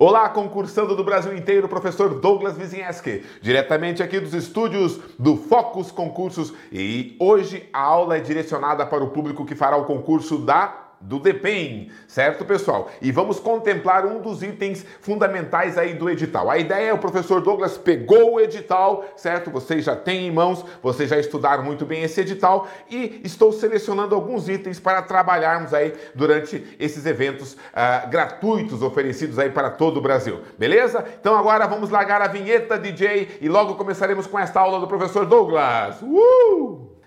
Olá, concursando do Brasil inteiro, professor Douglas Wizinski, diretamente aqui dos estúdios do Focus Concursos. E hoje a aula é direcionada para o público que fará o concurso da do DEPEN, certo, pessoal? E vamos contemplar um dos itens fundamentais aí do edital. A ideia é o professor Douglas pegou o edital, certo? Vocês já têm em mãos, vocês já estudaram muito bem esse edital e estou selecionando alguns itens para trabalharmos aí durante esses eventos uh, gratuitos oferecidos aí para todo o Brasil, beleza? Então agora vamos largar a vinheta, DJ, e logo começaremos com esta aula do professor Douglas. Uh!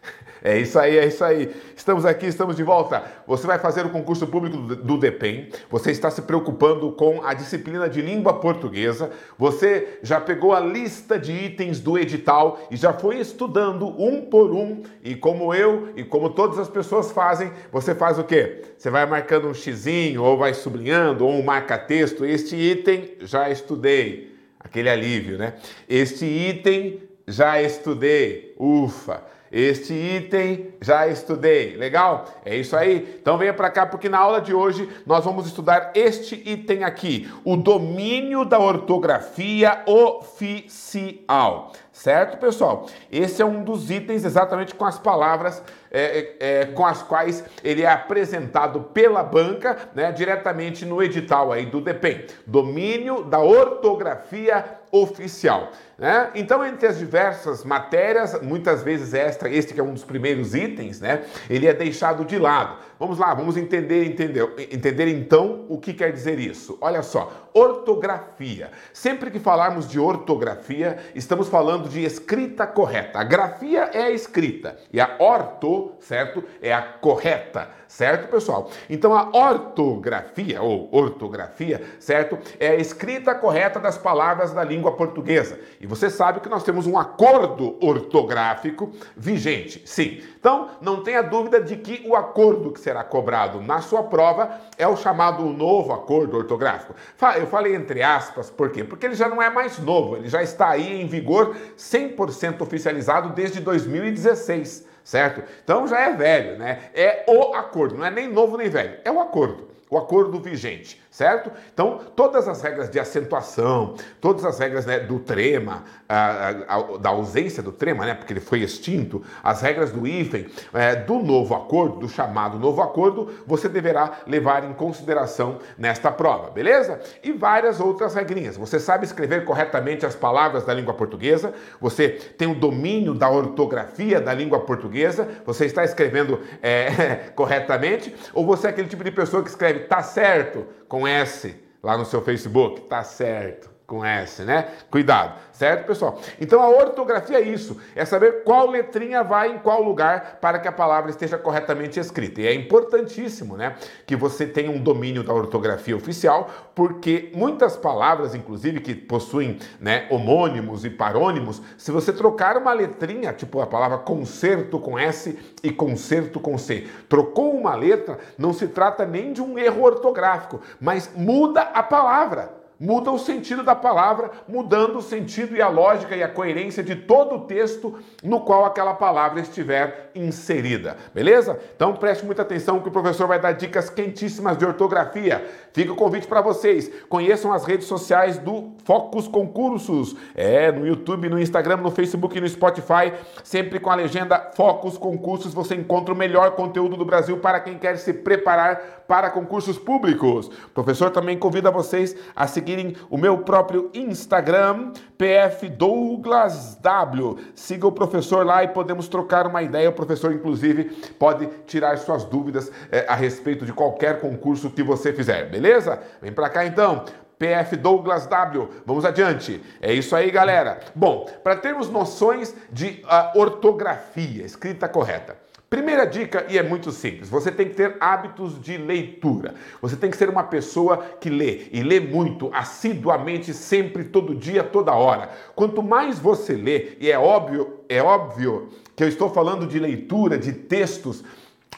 É isso aí, é isso aí. Estamos aqui, estamos de volta. Você vai fazer o concurso público do DEPEN, você está se preocupando com a disciplina de língua portuguesa, você já pegou a lista de itens do edital e já foi estudando um por um. E como eu e como todas as pessoas fazem, você faz o quê? Você vai marcando um xizinho, ou vai sublinhando, ou um marca-texto. Este item já estudei. Aquele alívio, né? Este item já estudei. Ufa! Este item já estudei. Legal? É isso aí. Então venha para cá porque na aula de hoje nós vamos estudar este item aqui, o domínio da ortografia oficial. Certo, pessoal? Esse é um dos itens exatamente com as palavras é, é, com as quais ele é apresentado pela banca, né, diretamente no edital aí do DEPEN. Domínio da ortografia oficial. Né? Então, entre as diversas matérias, muitas vezes esta, este que é um dos primeiros itens, né, ele é deixado de lado. Vamos lá, vamos entender, entender, entender então o que quer dizer isso. Olha só, ortografia. Sempre que falarmos de ortografia, estamos falando de escrita correta. A grafia é a escrita e a orto, certo, é a correta, certo, pessoal? Então a ortografia ou ortografia, certo, é a escrita correta das palavras da língua portuguesa. E você sabe que nós temos um acordo ortográfico vigente. Sim. Então, não tenha dúvida de que o acordo que será cobrado na sua prova é o chamado novo acordo ortográfico. Eu falei entre aspas, por quê? Porque ele já não é mais novo, ele já está aí em vigor 100% oficializado desde 2016, certo? Então já é velho, né? É o acordo, não é nem novo nem velho, é o acordo o acordo vigente, certo? Então, todas as regras de acentuação, todas as regras né, do trema, a, a, da ausência do trema, né, porque ele foi extinto, as regras do hífen, é, do novo acordo, do chamado novo acordo, você deverá levar em consideração nesta prova, beleza? E várias outras regrinhas. Você sabe escrever corretamente as palavras da língua portuguesa, você tem o domínio da ortografia da língua portuguesa, você está escrevendo é, corretamente, ou você é aquele tipo de pessoa que escreve tá certo com S lá no seu Facebook, tá certo com S, né? Cuidado, certo, pessoal? Então a ortografia é isso, é saber qual letrinha vai em qual lugar para que a palavra esteja corretamente escrita. E é importantíssimo, né, que você tenha um domínio da ortografia oficial, porque muitas palavras, inclusive, que possuem, né, homônimos e parônimos, se você trocar uma letrinha, tipo a palavra concerto com S e concerto com C, trocou uma letra, não se trata nem de um erro ortográfico, mas muda a palavra muda o sentido da palavra, mudando o sentido e a lógica e a coerência de todo o texto no qual aquela palavra estiver inserida. Beleza? Então preste muita atenção que o professor vai dar dicas quentíssimas de ortografia. Fica o convite para vocês. Conheçam as redes sociais do Focus Concursos. É, no YouTube, no Instagram, no Facebook e no Spotify, sempre com a legenda Focus Concursos, você encontra o melhor conteúdo do Brasil para quem quer se preparar para concursos públicos. O professor também convida vocês a seguir seguirem o meu próprio Instagram, PF Douglas W. Siga o professor lá e podemos trocar uma ideia. O professor, inclusive, pode tirar suas dúvidas é, a respeito de qualquer concurso que você fizer, beleza? Vem para cá então. PF Douglas W. Vamos adiante. É isso aí, galera. Bom, para termos noções de uh, ortografia, escrita correta. Primeira dica, e é muito simples: você tem que ter hábitos de leitura. Você tem que ser uma pessoa que lê e lê muito, assiduamente, sempre, todo dia, toda hora. Quanto mais você lê, e é óbvio, é óbvio que eu estou falando de leitura de textos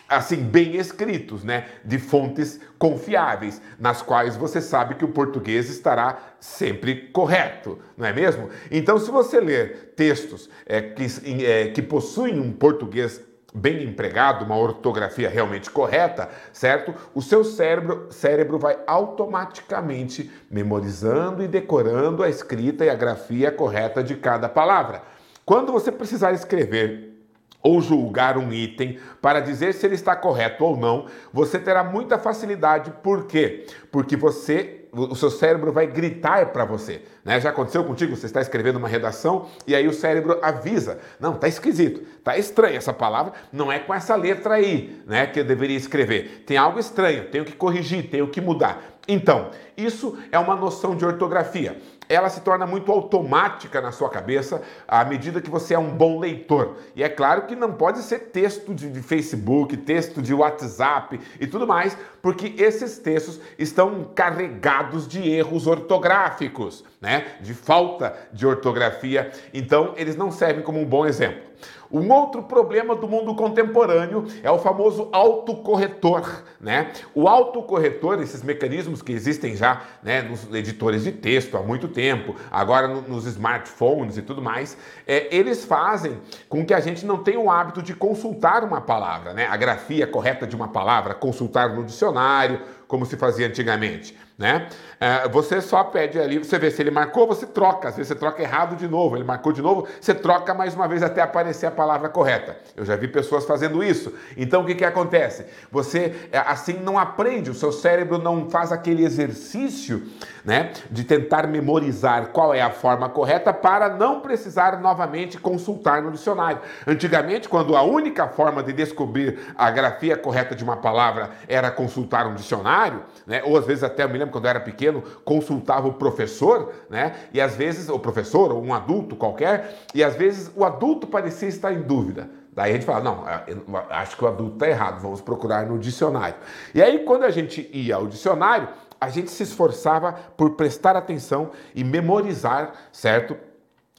assim bem escritos, né, de fontes confiáveis, nas quais você sabe que o português estará sempre correto, não é mesmo? Então, se você ler textos é, que, é, que possuem um português bem empregado, uma ortografia realmente correta, certo? O seu cérebro, cérebro vai automaticamente memorizando e decorando a escrita e a grafia correta de cada palavra. Quando você precisar escrever ou julgar um item para dizer se ele está correto ou não, você terá muita facilidade. Por quê? Porque você o seu cérebro vai gritar para você. Né? Já aconteceu contigo? Você está escrevendo uma redação e aí o cérebro avisa: não, tá esquisito, tá estranho essa palavra, não é com essa letra aí, né, que eu deveria escrever. Tem algo estranho, tenho que corrigir, tenho que mudar. Então, isso é uma noção de ortografia ela se torna muito automática na sua cabeça à medida que você é um bom leitor. E é claro que não pode ser texto de, Facebook, texto de WhatsApp e tudo mais, porque esses textos estão carregados de erros ortográficos, né? De falta de ortografia. Então, eles não servem como um bom exemplo. Um outro problema do mundo contemporâneo é o famoso autocorretor, né? O autocorretor, esses mecanismos que existem já né, nos editores de texto há muito tempo, agora no, nos smartphones e tudo mais, é, eles fazem com que a gente não tenha o hábito de consultar uma palavra, né? A grafia correta de uma palavra, consultar no dicionário, como se fazia antigamente. Né? É, você só pede ali, você vê se ele marcou, você troca. Às vezes você troca errado de novo, ele marcou de novo, você troca mais uma vez até aparecer a palavra correta. Eu já vi pessoas fazendo isso. Então o que, que acontece? Você é, assim não aprende, o seu cérebro não faz aquele exercício né, de tentar memorizar qual é a forma correta para não precisar novamente consultar no dicionário. Antigamente, quando a única forma de descobrir a grafia correta de uma palavra era consultar um dicionário, né, ou às vezes até eu me lembro quando eu era pequeno, consultava o professor, né, e às vezes o professor ou um adulto qualquer, e às vezes o adulto parecia estar em dúvida. Daí a gente fala, não, acho que o adulto está errado, vamos procurar no dicionário. E aí, quando a gente ia ao dicionário, a gente se esforçava por prestar atenção e memorizar, certo?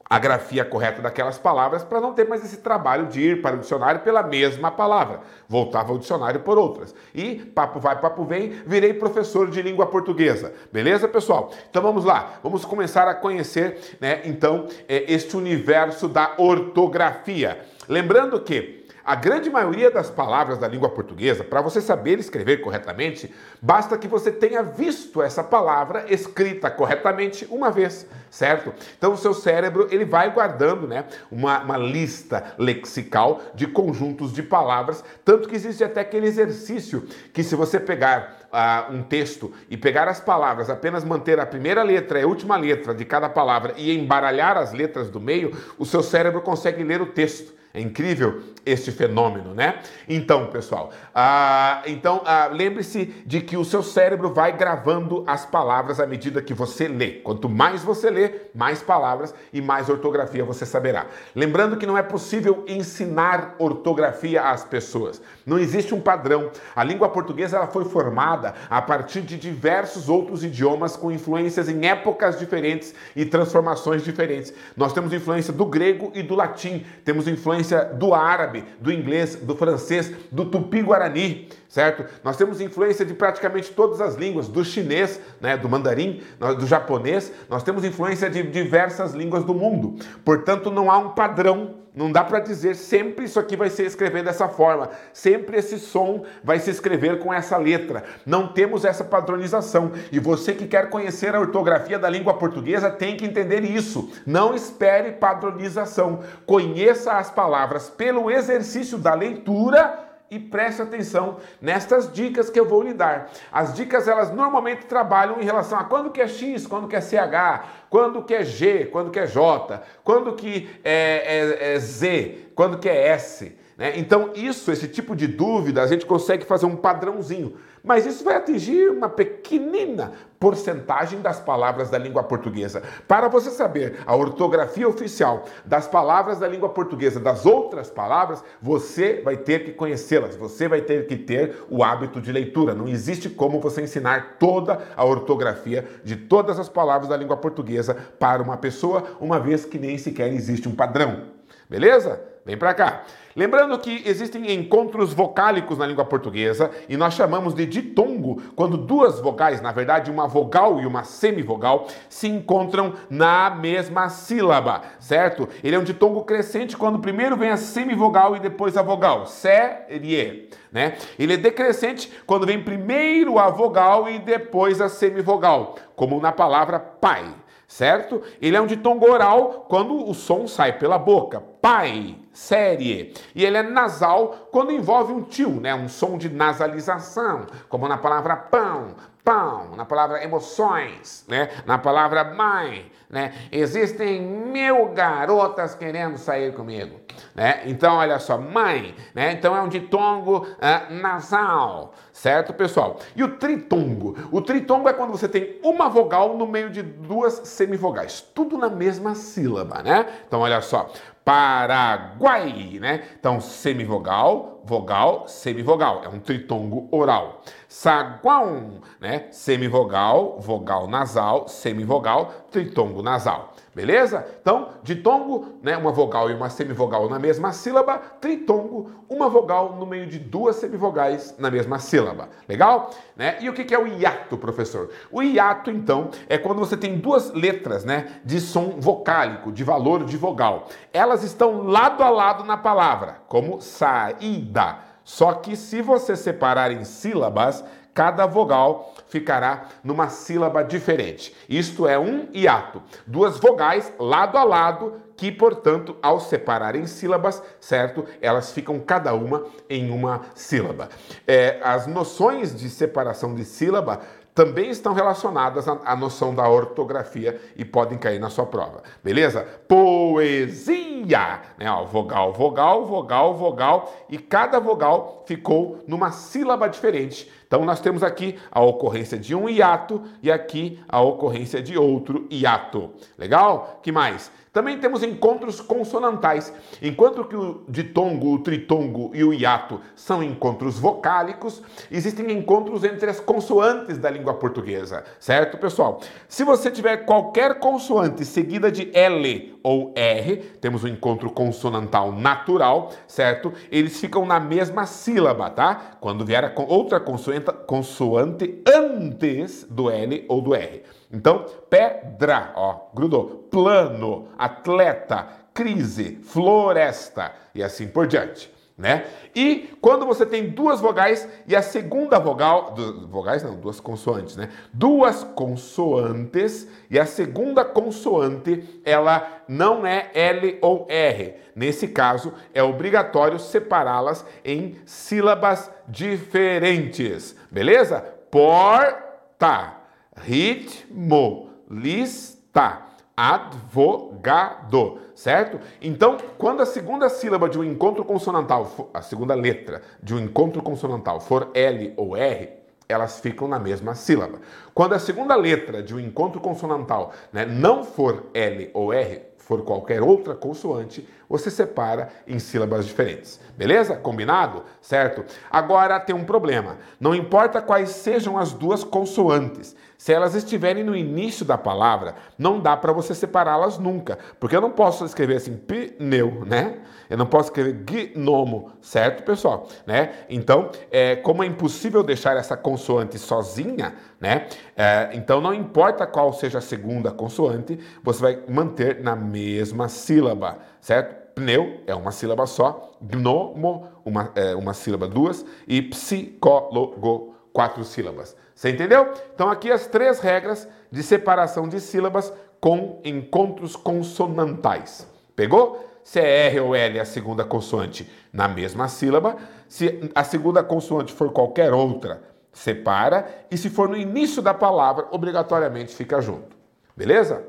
A grafia correta daquelas palavras para não ter mais esse trabalho de ir para o dicionário pela mesma palavra. Voltava ao dicionário por outras. E papo vai, papo vem, virei professor de língua portuguesa. Beleza, pessoal? Então vamos lá, vamos começar a conhecer, né, então, é, este universo da ortografia. Lembrando que a grande maioria das palavras da língua portuguesa, para você saber escrever corretamente, basta que você tenha visto essa palavra escrita corretamente uma vez, certo? Então o seu cérebro ele vai guardando, né, uma, uma lista lexical de conjuntos de palavras, tanto que existe até aquele exercício que se você pegar Uh, um texto e pegar as palavras, apenas manter a primeira letra e a última letra de cada palavra e embaralhar as letras do meio, o seu cérebro consegue ler o texto. É incrível este fenômeno, né? Então, pessoal, ah, então ah, lembre-se de que o seu cérebro vai gravando as palavras à medida que você lê. Quanto mais você lê, mais palavras e mais ortografia você saberá. Lembrando que não é possível ensinar ortografia às pessoas. Não existe um padrão. A língua portuguesa ela foi formada a partir de diversos outros idiomas com influências em épocas diferentes e transformações diferentes. Nós temos influência do grego e do latim, temos influência influência do árabe, do inglês, do francês, do tupi-guarani, certo? Nós temos influência de praticamente todas as línguas, do chinês, né, do mandarim, do japonês, nós temos influência de diversas línguas do mundo. Portanto, não há um padrão não dá para dizer sempre isso aqui vai ser escrever dessa forma, sempre esse som vai se escrever com essa letra. Não temos essa padronização. E você que quer conhecer a ortografia da língua portuguesa tem que entender isso. Não espere padronização. Conheça as palavras pelo exercício da leitura e preste atenção nestas dicas que eu vou lhe dar. As dicas elas normalmente trabalham em relação a quando que é X, quando que é CH, quando que é G, quando que é J, quando que é, é, é Z, quando que é S. Né? Então, isso, esse tipo de dúvida, a gente consegue fazer um padrãozinho. Mas isso vai atingir uma pequenina porcentagem das palavras da língua portuguesa. Para você saber a ortografia oficial das palavras da língua portuguesa, das outras palavras, você vai ter que conhecê-las, você vai ter que ter o hábito de leitura. Não existe como você ensinar toda a ortografia de todas as palavras da língua portuguesa para uma pessoa, uma vez que nem sequer existe um padrão. Beleza? Vem para cá. Lembrando que existem encontros vocálicos na língua portuguesa e nós chamamos de ditongo quando duas vogais, na verdade uma vogal e uma semivogal, se encontram na mesma sílaba, certo? Ele é um ditongo crescente quando primeiro vem a semivogal e depois a vogal, série, né? Ele é decrescente quando vem primeiro a vogal e depois a semivogal, como na palavra pai certo? Ele é um ditongo oral quando o som sai pela boca. Pai, série. E ele é nasal quando envolve um tio, né? Um som de nasalização, como na palavra pão, pão, na palavra emoções, né? Na palavra mãe, né? Existem mil garotas querendo sair comigo, né? Então, olha só, mãe, né? Então é um ditongo uh, nasal, certo, pessoal? E o tritongo? O tritongo é quando você tem uma vogal no meio de duas semivogais, tudo na mesma sílaba, né? Então, olha só, Paraguai, né? Então, semivogal, vogal, semivogal. É um tritongo oral. Saguão, né? Semivogal, vogal nasal, semivogal, tritongo nasal. Beleza? Então, ditongo, né, uma vogal e uma semivogal na mesma sílaba, tritongo, uma vogal no meio de duas semivogais na mesma sílaba. Legal? Né? E o que é o hiato, professor? O hiato, então, é quando você tem duas letras né, de som vocálico, de valor de vogal. Elas estão lado a lado na palavra, como saída. Só que se você separar em sílabas, cada vogal ficará numa sílaba diferente. Isto é um hiato. Duas vogais lado a lado que, portanto, ao separar em sílabas, certo? Elas ficam cada uma em uma sílaba. É, as noções de separação de sílaba também estão relacionadas à, noção da ortografia e podem cair na sua prova. Beleza? Poesia! Né? Ó, vogal, vogal, vogal, vogal, e cada vogal ficou numa sílaba diferente. Então nós temos aqui a ocorrência de um hiato e aqui a ocorrência de outro hiato. Legal? Que mais? Também temos encontros consonantais. Enquanto que o ditongo, o tritongo e o hiato são encontros vocálicos, existem encontros entre as consoantes da língua portuguesa, certo, pessoal? Se você tiver qualquer consoante seguida de L ou R, temos um encontro consonantal natural, certo? Eles ficam na mesma sílaba, tá? Quando vier outra consoante antes do L ou do R. Então, pedra, ó, grudou. Plano, atleta, crise, floresta e assim por diante. Né? E quando você tem duas vogais e a segunda vogal, du, vogais não, duas consoantes, né? Duas consoantes e a segunda consoante, ela não é L ou R. Nesse caso, é obrigatório separá-las em sílabas diferentes. Beleza? Porta ritmo, lista, advogado, certo? Então, quando a segunda sílaba de um encontro consonantal, a segunda letra de um encontro consonantal for L ou R, elas ficam na mesma sílaba. Quando a segunda letra de um encontro consonantal né, não for L ou R, for qualquer outra consoante, você separa em sílabas diferentes. Beleza? Combinado? Certo? Agora tem um problema. Não importa quais sejam as duas consoantes, se elas estiverem no início da palavra, não dá para você separá-las nunca, porque eu não posso escrever assim pneu, né? Eu não posso escrever gnomo, certo, pessoal? Né? Então, é, como é impossível deixar essa consoante sozinha, né? É, então, não importa qual seja a segunda consoante, você vai manter na mesma sílaba, certo? Pneu é uma sílaba só, gnomo, uma, é, uma sílaba duas, e psicólogo, quatro sílabas. Você entendeu? Então, aqui as três regras de separação de sílabas com encontros consonantais. Pegou? Se é R ou L a segunda consoante na mesma sílaba, se a segunda consoante for qualquer outra, separa, e se for no início da palavra, obrigatoriamente fica junto. Beleza?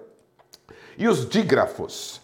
E os dígrafos?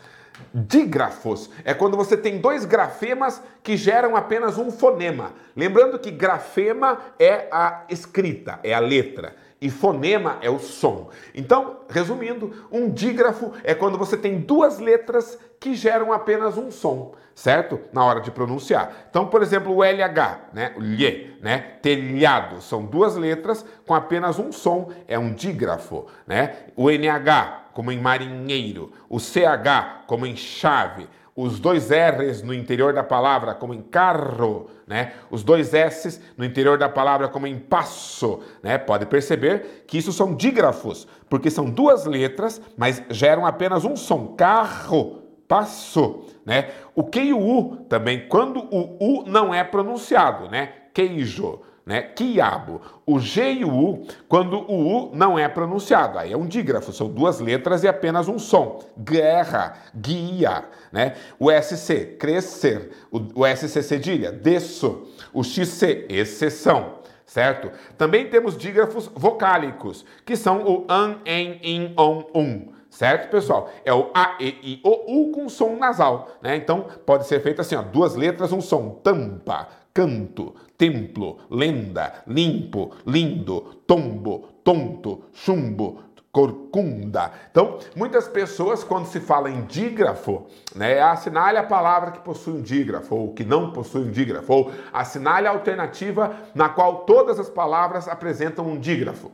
Dígrafos é quando você tem dois grafemas que geram apenas um fonema. Lembrando que grafema é a escrita, é a letra. E fonema é o som. Então, resumindo, um dígrafo é quando você tem duas letras que geram apenas um som, certo? Na hora de pronunciar. Então, por exemplo, o LH, né? O lhe, né? Telhado, são duas letras com apenas um som, é um dígrafo, né? O NH, como em marinheiro, o CH, como em chave, os dois R's no interior da palavra, como em carro, né? Os dois S's no interior da palavra, como em passo, né? Pode perceber que isso são dígrafos, porque são duas letras, mas geram apenas um som. Carro, passo, né? O Q e o U também, quando o U não é pronunciado, né? Queijo né? Quiabo. O G e o U, quando o U não é pronunciado, aí é um dígrafo, são duas letras e apenas um som. Guerra, guia, né? O SC, crescer. O, o SC cedilha, desço. O XC, exceção certo? Também temos dígrafos vocálicos, que são o an, en, in, on, um, certo, pessoal? É o a, e, i, o, u com som nasal, né? Então pode ser feito assim, ó, duas letras, um som, tampa, canto, templo, lenda, limpo, lindo, tombo, tonto, chumbo, corcunda. Então, muitas pessoas, quando se fala em dígrafo, né, assinale a palavra que possui um dígrafo, ou que não possui um dígrafo, ou assinale a alternativa na qual todas as palavras apresentam um dígrafo.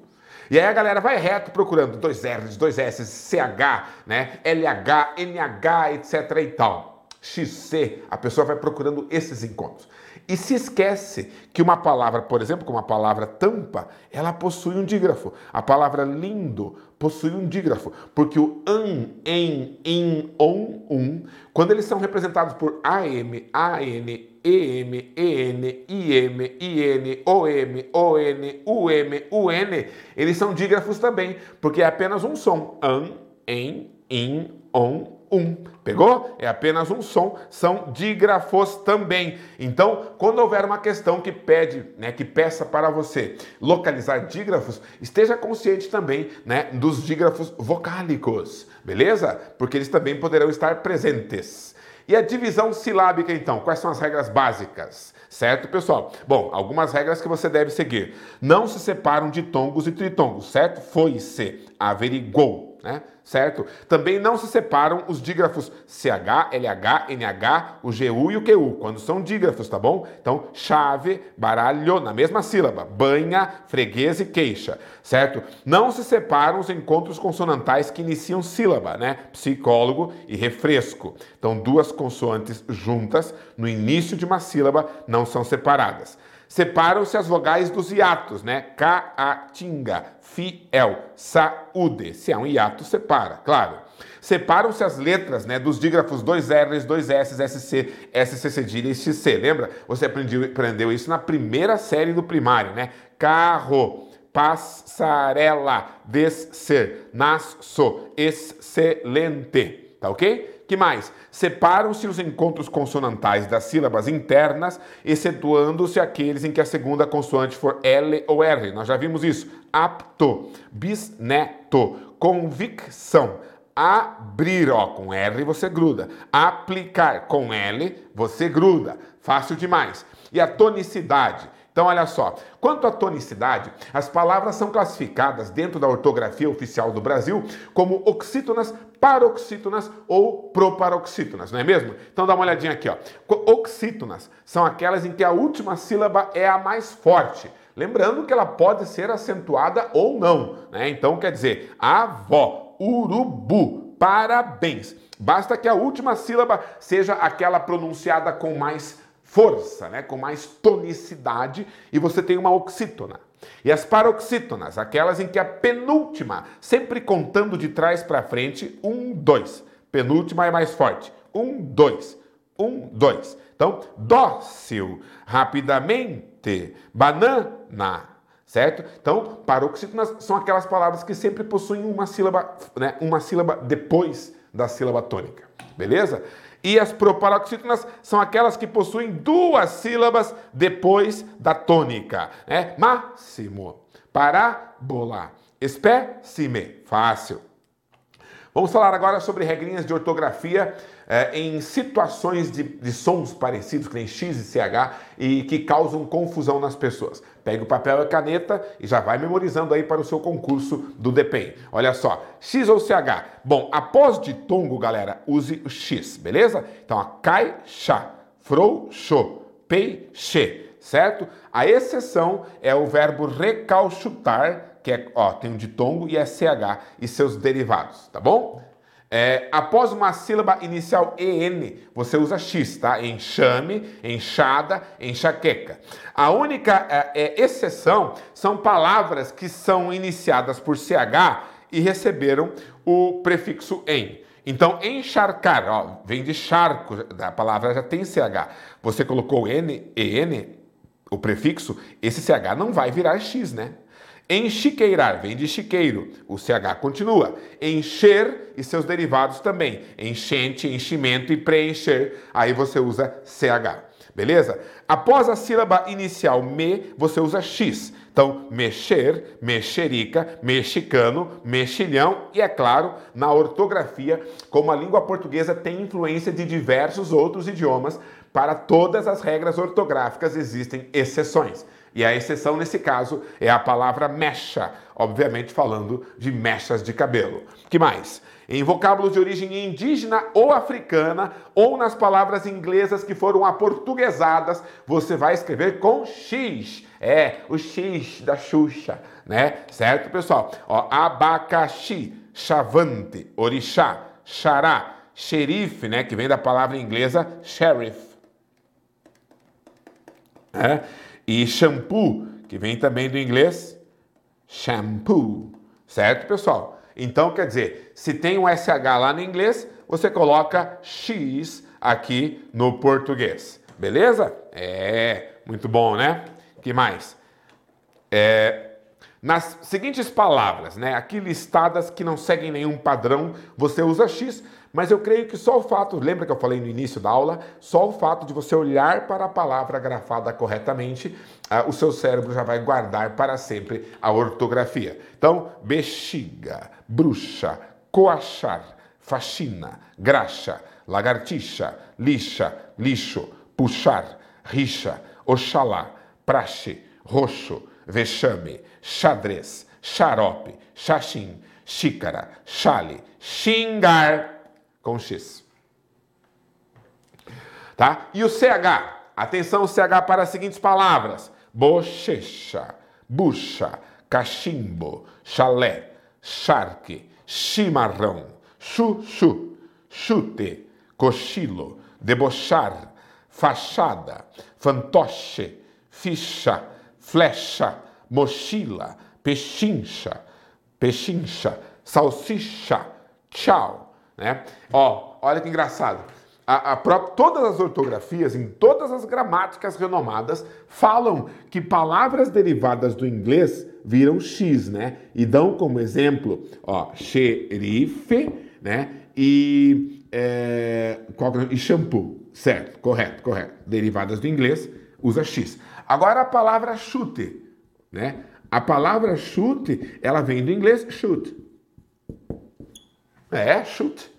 E aí a galera vai reto procurando dois R's, dois S's, CH, né, LH, NH, etc e tal. XC, a pessoa vai procurando esses encontros. E se esquece que uma palavra, por exemplo, como a palavra tampa, ela possui um dígrafo. A palavra lindo possui um dígrafo, porque o an, em, in, on, um, quando eles são representados por am, an, em, en, im, in, om, on, um, un, eles são dígrafos também, porque é apenas um som. An, em, in, on, um. Pegou? É apenas um som, são dígrafos também. Então, quando houver uma questão que pede, né, que peça para você localizar dígrafos, esteja consciente também, né, dos dígrafos vocálicos, beleza? Porque eles também poderão estar presentes. E a divisão silábica, então? Quais são as regras básicas? Certo, pessoal? Bom, algumas regras que você deve seguir. Não se separam de tongos e tritongos, certo? Foi-se, averigou, né? certo? Também não se separam os dígrafos CH, LH, NH, o GU e o QU, quando são dígrafos, tá bom? Então, chave, baralho, na mesma sílaba, banha, freguês e queixa, certo? Não se separam os encontros consonantais que iniciam sílaba, né? Psicólogo e refresco. Então, duas consoantes juntas no início de uma sílaba não são separadas. Separam-se as vogais dos hiatos, né? Caatinga, fiel, saúde. Se é um hiato, separa, claro. Separam-se as letras né, dos dígrafos 2 R's, 2 S's, SC, SC cedilha e XC. Lembra? Você aprendeu, aprendeu isso na primeira série do primário, né? Carro, passarela, descer, nasço, excelente. Tá ok? Que mais? Separam-se os encontros consonantais das sílabas internas, excetuando-se aqueles em que a segunda consoante for L ou R. Nós já vimos isso. Apto, bisneto, convicção. Abrir, ó, com R você gruda. Aplicar, com L você gruda. Fácil demais. E a tonicidade então, olha só, quanto à tonicidade, as palavras são classificadas dentro da ortografia oficial do Brasil como oxítonas, paroxítonas ou proparoxítonas, não é mesmo? Então dá uma olhadinha aqui, ó. Oxítonas são aquelas em que a última sílaba é a mais forte. Lembrando que ela pode ser acentuada ou não, né? Então quer dizer, avó, urubu, parabéns. Basta que a última sílaba seja aquela pronunciada com mais força, né, com mais tonicidade, e você tem uma oxítona. E as paroxítonas, aquelas em que a penúltima, sempre contando de trás para frente, um, dois. Penúltima é mais forte. Um, dois. Um, dois. Então, dócil, rapidamente, banana, certo? Então, paroxítonas são aquelas palavras que sempre possuem uma sílaba, né, uma sílaba depois da sílaba tônica, beleza? E as proparoxítonas são aquelas que possuem duas sílabas depois da tônica. Né? Máximo, parábola, espécime, fácil. Vamos falar agora sobre regrinhas de ortografia é, em situações de, de, sons parecidos, que nem X e CH, e que causam confusão nas pessoas. Pega o papel e a caneta e já vai memorizando aí para o seu concurso do DPEM. Olha só, X ou CH? Bom, após ditongo, galera, use o X, beleza? Então, a caixa, frouxo, peixe, certo? A exceção é o verbo recalchutar, que é, ó, tem um ditongo e é CH e seus derivados, tá bom? É, após uma sílaba inicial EN, você usa X, tá? Enxame, enxada, enxaqueca. A única é, é, exceção são palavras que são iniciadas por CH e receberam o prefixo em. Então, encharcar, ó, vem de charco, a palavra já tem CH. Você colocou N, EN, o prefixo, esse CH não vai virar X, né? Enchiqueirar vem de chiqueiro, o CH continua. Encher e seus derivados também. Enchente, enchimento e preencher, aí você usa CH. Beleza? Após a sílaba inicial me, você usa X. Então, mexer, mexerica, mexicano, mexilhão e, é claro, na ortografia, como a língua portuguesa tem influência de diversos outros idiomas, para todas as regras ortográficas existem exceções. E a exceção nesse caso é a palavra mecha, obviamente falando de mechas de cabelo. Que mais? Em vocábulos de origem indígena ou africana, ou nas palavras inglesas que foram aportuguesadas, você vai escrever com X. É, o X da Xuxa, né? Certo, pessoal? Ó, abacaxi, chavante, orixá, xará, xerife, né? Que vem da palavra inglesa sheriff. É? E shampoo, que vem também do inglês shampoo, certo, pessoal? Então, quer dizer, se tem um SH lá no inglês, você coloca X aqui no português, beleza? É, muito bom, né? que mais? É, nas seguintes palavras, né, aqui listadas que não seguem nenhum padrão, você usa X, mas eu creio que só o fato, lembra que eu falei no início da aula? Só o fato de você olhar para a palavra grafada corretamente, uh, o seu cérebro já vai guardar para sempre a ortografia. Então, bexiga, bruxa, coachar, faxina, graxa, lagartixa, lixa, lixo, puxar, rixa, oxalá, praxe, roxo, vexame, xadrez, xarope, xaxim, xícara, chale, xingar, com X. Tá? E o CH? Atenção, CH para as seguintes palavras: bochecha, bucha, cachimbo, chalé, charque, chimarrão, chuchu, chute, cochilo, debochar, fachada, fantoche, ficha, flecha, mochila, pechincha, pechincha, salsicha, tchau né? Ó, olha que engraçado. A, a própria, todas as ortografias, em todas as gramáticas renomadas, falam que palavras derivadas do inglês viram X, né? E dão como exemplo, ó, xerife, né? E, é, qual, é e shampoo, certo? Correto, correto. Derivadas do inglês, usa X. Agora a palavra chute, né? A palavra chute, ela vem do inglês shoot. É, chute.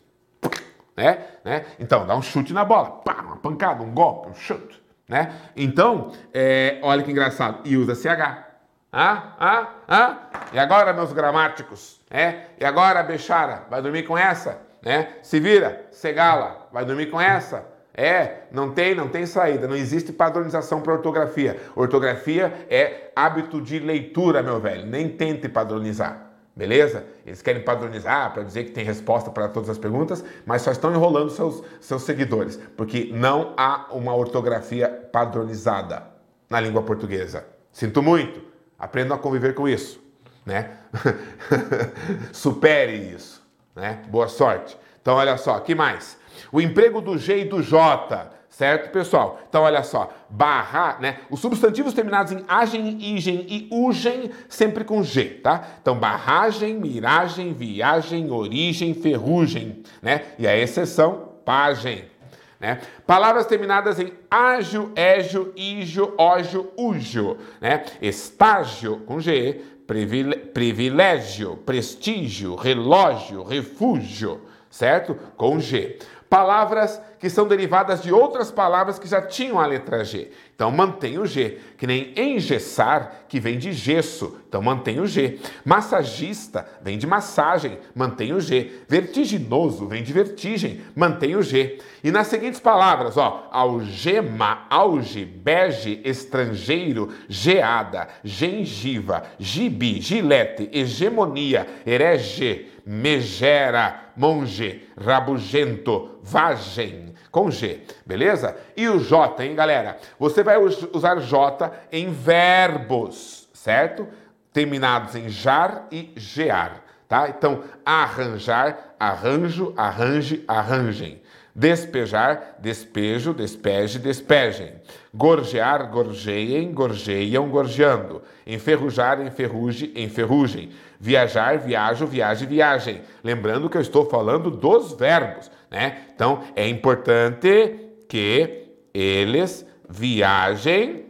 Né? né? Então, dá um chute na bola. Pá, uma pancada, um golpe, um chute. Né? Então, é, olha que engraçado. E usa CH. Ah, ah, ah. E agora, meus gramáticos? É? E agora, Bechara? Vai dormir com essa? Né? Se vira, Segala, vai dormir com essa? É, não tem, não tem saída, não existe padronização para ortografia. Ortografia é hábito de leitura, meu velho. Nem tente padronizar. Beleza? Eles querem padronizar para dizer que tem resposta para todas as perguntas, mas só estão enrolando seus, seus seguidores, porque não há uma ortografia padronizada na língua portuguesa. Sinto muito, aprendam a conviver com isso, né? Supere isso, né? Boa sorte. Então, olha só, que mais? O emprego do G e do J Certo, pessoal? Então, olha só, barra, né? Os substantivos terminados em agem, igem e ugem, sempre com G, tá? Então, barragem, miragem, viagem, origem, ferrugem, né? E a exceção, pagem. Né? Palavras terminadas em ágio, égio, ígio, ógio, úgio, né? Estágio com G, privilégio, prestígio, relógio, refúgio, certo? Com G. Palavras que são derivadas de outras palavras que já tinham a letra G. Então mantém o G. Que nem engessar, que vem de gesso. Então mantém o G. Massagista vem de massagem. Mantém o G. Vertiginoso vem de vertigem. Mantém o G. E nas seguintes palavras, ó, algema, auge, bege, estrangeiro, geada, gengiva, gibi, gilete, hegemonia, herege, megera, monge, rabugento, vagem, com G, beleza? E o J, hein, galera? Você vai usar J em verbos, certo? Terminados em jar e gear, tá? Então, arranjar, arranjo, arranje, arranjem. Despejar, despejo, despeje, despejem. Gorjear, gorjeiem, gorjeiam, gorjeando. Enferrujar, enferruje, enferrujem. Viajar, viajo, viaje, viagem. Lembrando que eu estou falando dos verbos, né? Então é importante que eles viajem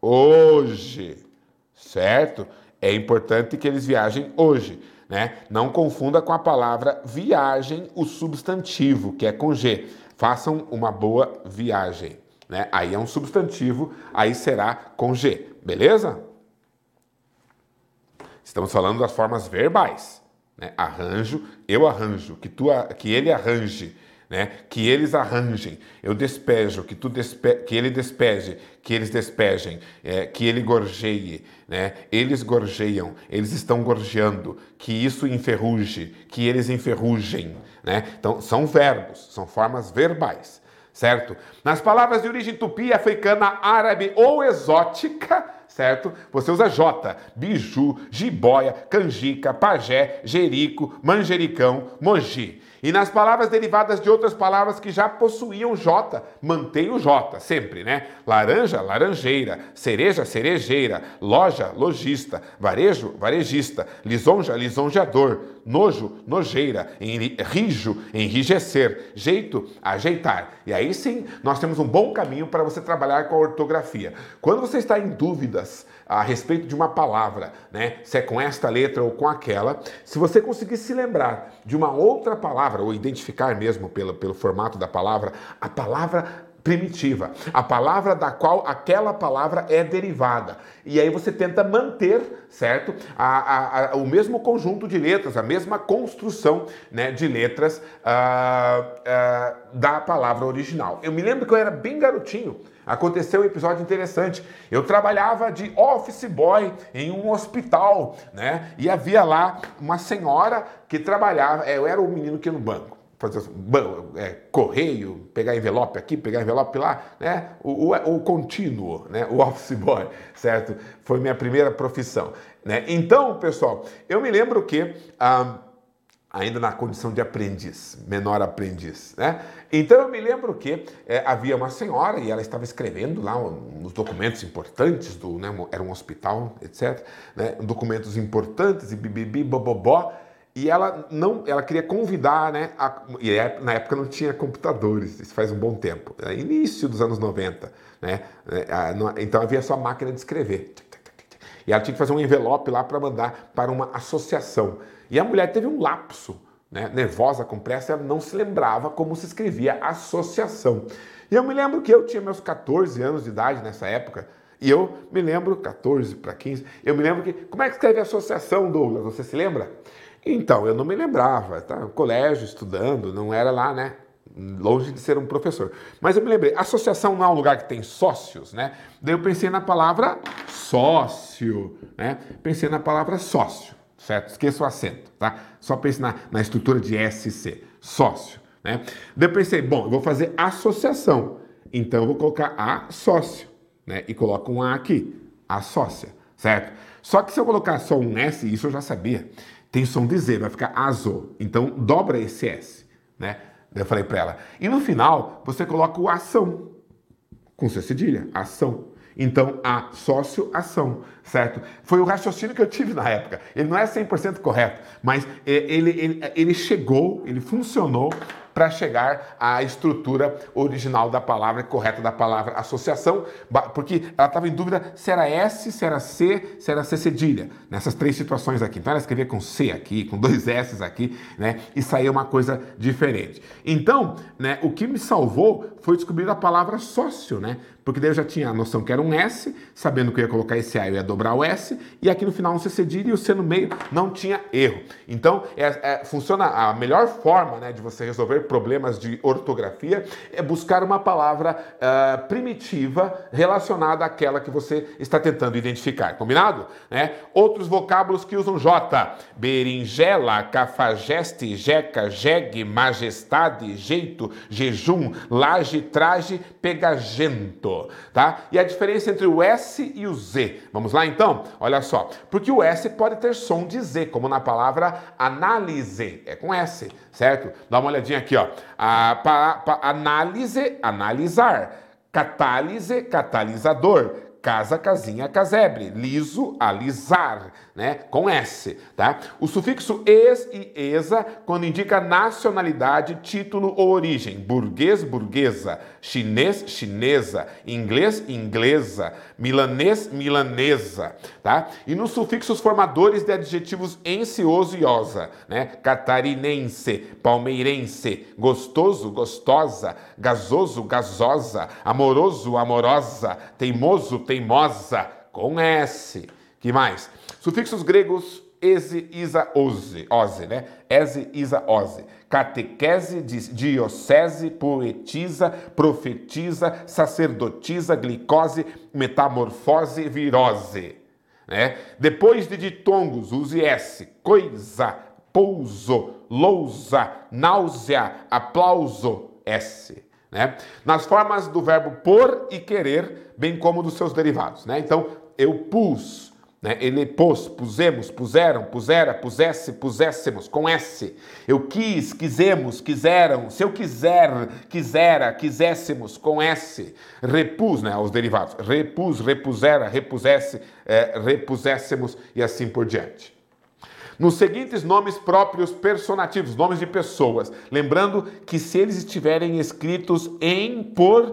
hoje, certo? É importante que eles viajem hoje. Né? Não confunda com a palavra viagem, o substantivo, que é com G. Façam uma boa viagem. Né? Aí é um substantivo, aí será com G, beleza? Estamos falando das formas verbais. Né? Arranjo, eu arranjo, que, tu, que ele arranje né? Que eles arranjem, eu despejo, que tu despe... que ele despeje, que eles despejem, é, que ele gorjeie, né? Eles gorjeiam, eles estão gorjeando, que isso enferruje, que eles enferrujem, né? Então são verbos, são formas verbais, certo? Nas palavras de origem tupi, africana, árabe ou exótica, certo? Você usa J, biju, jiboia, canjica, pajé, jerico, manjericão, moji. E nas palavras derivadas de outras palavras que já possuíam J, mantém o J sempre, né? Laranja, laranjeira, cereja, cerejeira, loja, lojista, varejo, varejista, lisonja, lisonjeador, nojo, nojeira, rijo, enrijecer, jeito, ajeitar. E aí sim, nós temos um bom caminho para você trabalhar com a ortografia. Quando você está em dúvidas a respeito de uma palavra, né? Se é com esta letra ou com aquela, se você conseguir se lembrar de uma outra palavra, ou identificar mesmo pelo, pelo formato da palavra, a palavra primitiva, a palavra da qual aquela palavra é derivada. E aí você tenta manter, certo? A, a, a, o mesmo conjunto de letras, a mesma construção né, de letras uh, uh, da palavra original. Eu me lembro que eu era bem garotinho aconteceu um episódio interessante. Eu trabalhava de office boy em um hospital, né? E havia lá uma senhora que trabalhava, é, eu era o menino que ia no banco. Fazer é, correio, pegar envelope aqui, pegar envelope lá, né? O, o, o contínuo, né? O office boy, certo? Foi minha primeira profissão, né? Então, pessoal, eu me lembro que ah, ainda na condição de aprendiz, menor aprendiz, né? Então eu me lembro que é, havia uma senhora e ela estava escrevendo lá uns documentos importantes do, né, era um hospital, etc, né, documentos importantes e bibibi, bobobó, e ela não, ela queria convidar, né, a, e é, na época não tinha computadores, isso faz um bom tempo, é início dos anos 90, né, é, então havia só máquina de escrever. E ela tinha que fazer um envelope lá para mandar para uma associação. E a mulher teve um lapso, né? nervosa, com pressa, ela não se lembrava como se escrevia associação. E eu me lembro que eu tinha meus 14 anos de idade nessa época, e eu me lembro, 14 para 15, eu me lembro que. Como é que escreve associação, Douglas? Você se lembra? Então, eu não me lembrava, tá? Colégio, estudando, não era lá, né? Longe de ser um professor. Mas eu me lembrei, associação não é um lugar que tem sócios, né? Daí eu pensei na palavra sócio, né? Pensei na palavra sócio certo? Esqueça o acento, tá? Só pense na, na estrutura de SC, sócio, né? Daí eu pensei, bom, eu vou fazer associação, então eu vou colocar a sócio, né? E coloco um A aqui, a sócia, certo? Só que se eu colocar só um S, isso eu já sabia, tem som de Z, vai ficar azo, então dobra esse S, né? Eu falei para ela, e no final você coloca o ação, com C cedilha, ação. Então, a sócio-ação, certo? Foi o raciocínio que eu tive na época. Ele não é 100% correto, mas é, ele, ele, ele chegou, ele funcionou para chegar à estrutura original da palavra, correta da palavra associação, porque ela estava em dúvida se era S, se era C, se era C cedilha, nessas três situações aqui. Então ela escrevia com C aqui, com dois S aqui, né? E saía uma coisa diferente. Então, né, o que me salvou foi descobrir a palavra sócio, né? Porque daí eu já tinha a noção que era um S, sabendo que eu ia colocar esse A, eu ia dobrar o S, e aqui no final um C cedilha e o C no meio não tinha erro. Então, é, é, funciona a melhor forma né, de você resolver problemas de ortografia é buscar uma palavra uh, primitiva relacionada àquela que você está tentando identificar. Combinado? Né? Outros vocábulos que usam J: berinjela, cafajeste, jeca, jegue, majestade, jeito, jejum, laje, traje, pegagento tá? E a diferença entre o S e o Z. Vamos lá então? Olha só. Porque o S pode ter som de Z, como na palavra análise. É com S, certo? Dá uma olhadinha aqui, ó. A, pa, pa, análise, analisar. Catálise, catalisador casa, casinha, casebre, liso, alisar, né, com S, tá? O sufixo es e esa quando indica nacionalidade, título ou origem, burguês, burguesa, chinês, chinesa, inglês, inglesa, milanês, milanesa, tá? E nos sufixos formadores de adjetivos encioso e osa, né? Catarinense, palmeirense, gostoso, gostosa, gasoso, gasosa, amoroso, amorosa, teimoso, teimosa, teimosa, com S. Que mais? Sufixos gregos ese, isa, ose, ose, né? Ese, isa, ose. Catequese, diocese, poetisa, profetiza, sacerdotisa, glicose, metamorfose, virose. Né? Depois de ditongos, use S. Coisa, pouso, lousa, náusea, aplauso, S. Né? Nas formas do verbo por e querer, bem como dos seus derivados. Né? Então, eu pus, né? ele pôs, pusemos, puseram, pusera, pusesse, puséssemos, com S. Eu quis, quisemos, quiseram, se eu quiser, quisera, quiséssemos, com S. Repus, né, os derivados. Repus, repusera, repusesse, é, repuséssemos e assim por diante nos seguintes nomes próprios personativos, nomes de pessoas. Lembrando que se eles estiverem escritos em português,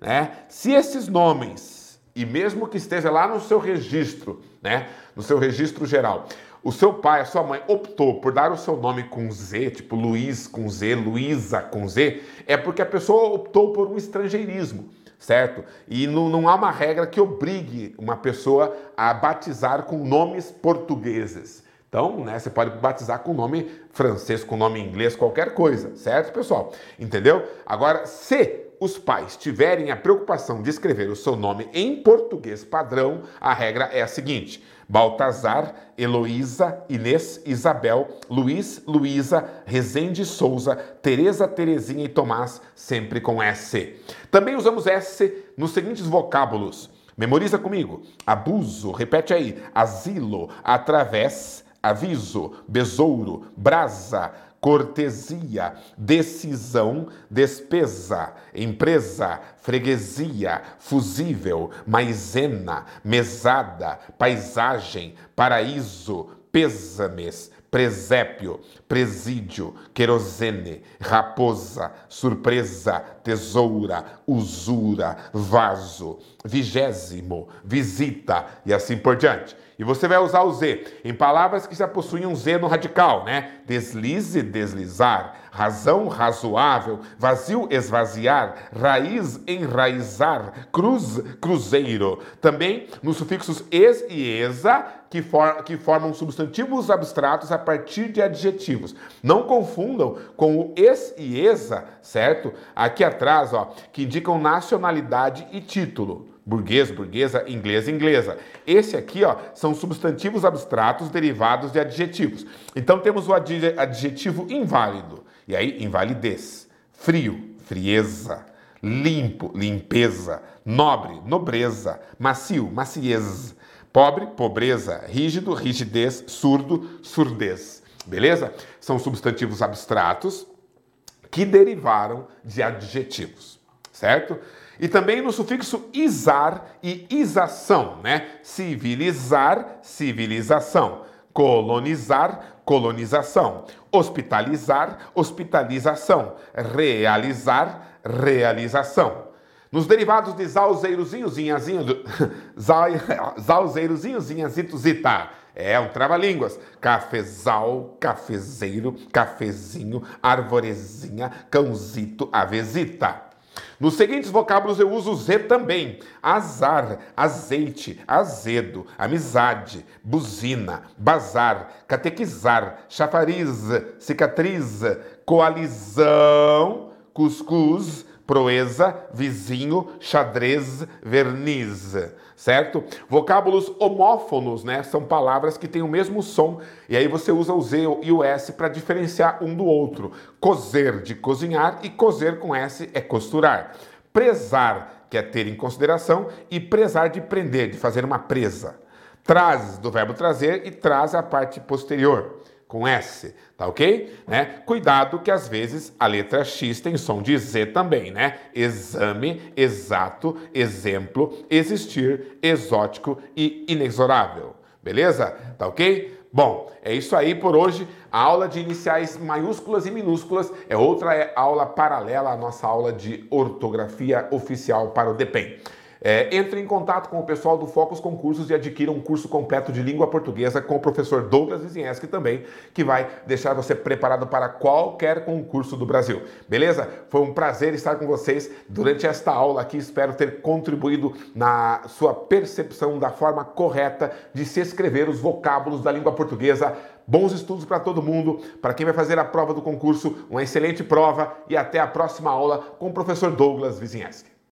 né? Se esses nomes, e mesmo que esteja lá no seu registro, né? No seu registro geral, o seu pai, a sua mãe optou por dar o seu nome com Z, tipo Luiz com Z, Luísa com Z, é porque a pessoa optou por um estrangeirismo certo? E não, não há uma regra que obrigue uma pessoa a batizar com nomes portugueses. Então, né, você pode batizar com nome francês, com nome inglês, qualquer coisa, certo, pessoal? Entendeu? Agora, se os pais tiverem a preocupação de escrever o seu nome em português padrão, a regra é a seguinte: Baltazar, Heloísa, Inês, Isabel, Luiz, Luísa, Rezende Souza, Tereza, Terezinha e Tomás, sempre com S. Também usamos S nos seguintes vocábulos. Memoriza comigo. Abuso, repete aí. Asilo, através, aviso, besouro, brasa, cortesia, decisão, despesa, empresa, freguesia, fusível, maisena, mesada, paisagem, paraíso, pêsames, presépio, presídio, querosene, raposa, surpresa, tesoura, usura, vaso, vigésimo, visita e assim por diante. E você vai usar o Z em palavras que já possuem um Z no radical, né? Deslize, deslizar, razão, razoável, vazio, esvaziar, raiz, enraizar, cruz, cruzeiro. Também nos sufixos es e esa, que, for, que formam substantivos abstratos a partir de adjetivos. Não confundam com o es e esa, certo? Aqui atrás, ó, que indicam nacionalidade e título burguês, burguesa, inglês, inglesa. Esse aqui, ó, são substantivos abstratos derivados de adjetivos. Então temos o adjetivo inválido. E aí, invalidez. Frio, frieza. Limpo, limpeza. Nobre, nobreza. Macio, maciez. Pobre, pobreza. Rígido, rigidez. Surdo, surdez. Beleza? São substantivos abstratos que derivaram de adjetivos, certo? E também no sufixo izar e isação, né? Civilizar, civilização. Colonizar, colonização. Hospitalizar, hospitalização. Realizar, realização. Nos derivados de zalzeirozinho, zinhazinho, zalzeirozinho, zinhazito, zita. É um trava-línguas. Cafezal, cafezeiro, cafezinho, arvorezinha, cãozito, avezita. Nos seguintes vocábulos eu uso Z também: azar, azeite, azedo, amizade, buzina, bazar, catequizar, chafariz, cicatriz, coalizão, cuscuz, proeza, vizinho, xadrez, verniz, certo? Vocábulos homófonos, né? São palavras que têm o mesmo som e aí você usa o Z e o S para diferenciar um do outro. Cozer de cozinhar e cozer com S é costurar. Prezar, que é ter em consideração, e prezar de prender, de fazer uma presa. Traz do verbo trazer e traz a parte posterior com S, tá ok? Né? Cuidado que às vezes a letra X tem som de Z também, né? Exame, exato, exemplo, existir, exótico e inexorável. Beleza? Tá ok? Bom, é isso aí por hoje. A aula de iniciais maiúsculas e minúsculas é outra aula paralela à nossa aula de ortografia oficial para o DEPEN. É, entre em contato com o pessoal do Focus Concursos e adquira um curso completo de língua portuguesa com o professor Douglas Wizinski também, que vai deixar você preparado para qualquer concurso do Brasil. Beleza? Foi um prazer estar com vocês durante esta aula aqui. Espero ter contribuído na sua percepção da forma correta de se escrever os vocábulos da língua portuguesa. Bons estudos para todo mundo, para quem vai fazer a prova do concurso, uma excelente prova e até a próxima aula com o professor Douglas Wizinski.